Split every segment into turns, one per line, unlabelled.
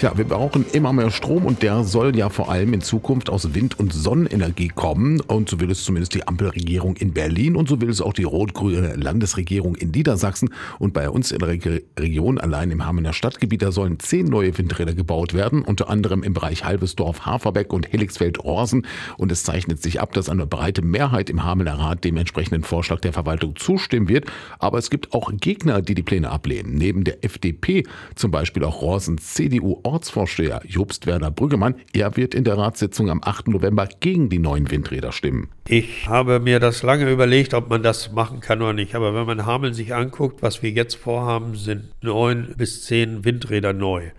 Ja, wir brauchen immer mehr Strom und der soll ja vor allem in Zukunft aus Wind- und Sonnenenergie kommen. Und so will es zumindest die Ampelregierung in Berlin und so will es auch die rot-grüne Landesregierung in Niedersachsen. Und bei uns in der Region, allein im Hamener Stadtgebiet, da sollen zehn neue Windräder gebaut werden, unter anderem im Bereich Halbesdorf, Haferbeck und Helixfeld-Orsen. Und es zeichnet sich ab, dass eine breite Mehrheit im Hamener Rat dem entsprechenden Vorschlag der Verwaltung zustimmen wird. Aber es gibt auch Gegner, die die Pläne ablehnen. Neben der FDP zum Beispiel auch Rorsens CDU Ortsvorsteher Jobst Werner Brüggemann. Er wird in der Ratssitzung am 8. November gegen die neuen Windräder stimmen.
Ich habe mir das lange überlegt, ob man das machen kann oder nicht. Aber wenn man Hameln sich anguckt, was wir jetzt vorhaben, sind neun bis zehn Windräder neu.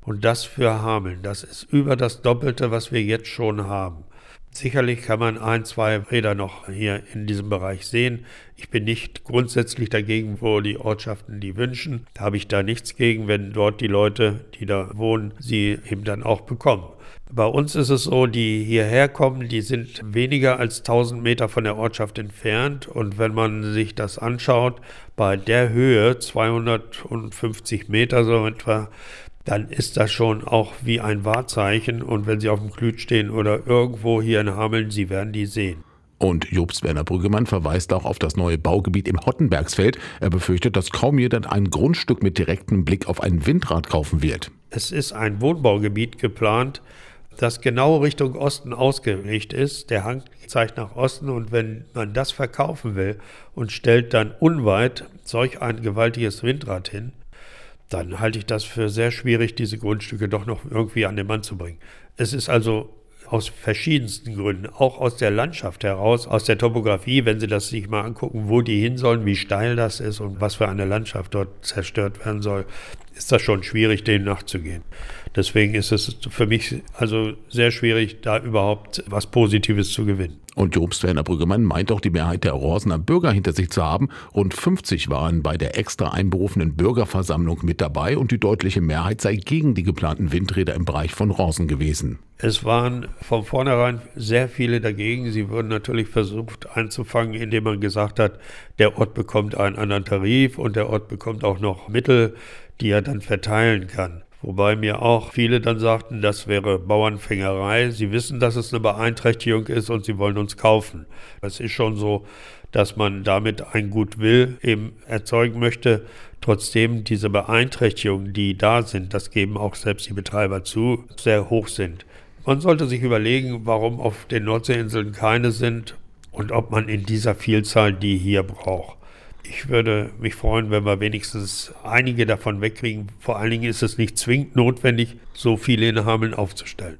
Und das für Hameln, das ist über das Doppelte, was wir jetzt schon haben. Sicherlich kann man ein, zwei Räder noch hier in diesem Bereich sehen. Ich bin nicht grundsätzlich dagegen, wo die Ortschaften die wünschen. Da habe ich da nichts gegen, wenn dort die Leute, die da wohnen, sie eben dann auch bekommen. Bei uns ist es so, die hierher kommen, die sind weniger als 1000 Meter von der Ortschaft entfernt. Und wenn man sich das anschaut, bei der Höhe, 250 Meter so etwa, dann ist das schon auch wie ein Wahrzeichen. Und wenn Sie auf dem Klüt stehen oder irgendwo hier in Hameln, Sie werden die sehen.
Und Jobst Werner Brüggemann verweist auch auf das neue Baugebiet im Hottenbergsfeld. Er befürchtet, dass kaum jemand ein Grundstück mit direktem Blick auf ein Windrad kaufen wird.
Es ist ein Wohnbaugebiet geplant, das genau Richtung Osten ausgerichtet ist. Der Hang zeigt nach Osten und wenn man das verkaufen will und stellt dann unweit solch ein gewaltiges Windrad hin, dann halte ich das für sehr schwierig, diese Grundstücke doch noch irgendwie an den Mann zu bringen. Es ist also aus verschiedensten Gründen, auch aus der Landschaft heraus, aus der Topografie, wenn Sie das sich mal angucken, wo die hin sollen, wie steil das ist und was für eine Landschaft dort zerstört werden soll, ist das schon schwierig, dem nachzugehen. Deswegen ist es für mich also sehr schwierig, da überhaupt was Positives zu gewinnen.
Und Jobst Werner Brüggemann meint auch die Mehrheit der Rorsener Bürger hinter sich zu haben. Rund 50 waren bei der extra einberufenen Bürgerversammlung mit dabei und die deutliche Mehrheit sei gegen die geplanten Windräder im Bereich von Rorsen gewesen.
Es waren von vornherein sehr viele dagegen. Sie wurden natürlich versucht einzufangen, indem man gesagt hat, der Ort bekommt einen anderen Tarif und der Ort bekommt auch noch Mittel, die er dann verteilen kann. Wobei mir auch viele dann sagten, das wäre Bauernfängerei. Sie wissen, dass es eine Beeinträchtigung ist und sie wollen uns kaufen. Es ist schon so, dass man damit ein Gutwill eben erzeugen möchte. Trotzdem diese Beeinträchtigungen, die da sind, das geben auch selbst die Betreiber zu, sehr hoch sind. Man sollte sich überlegen, warum auf den Nordseeinseln keine sind und ob man in dieser Vielzahl die hier braucht. Ich würde mich freuen, wenn wir wenigstens einige davon wegkriegen. Vor allen Dingen ist es nicht zwingend notwendig, so viele in Hameln aufzustellen.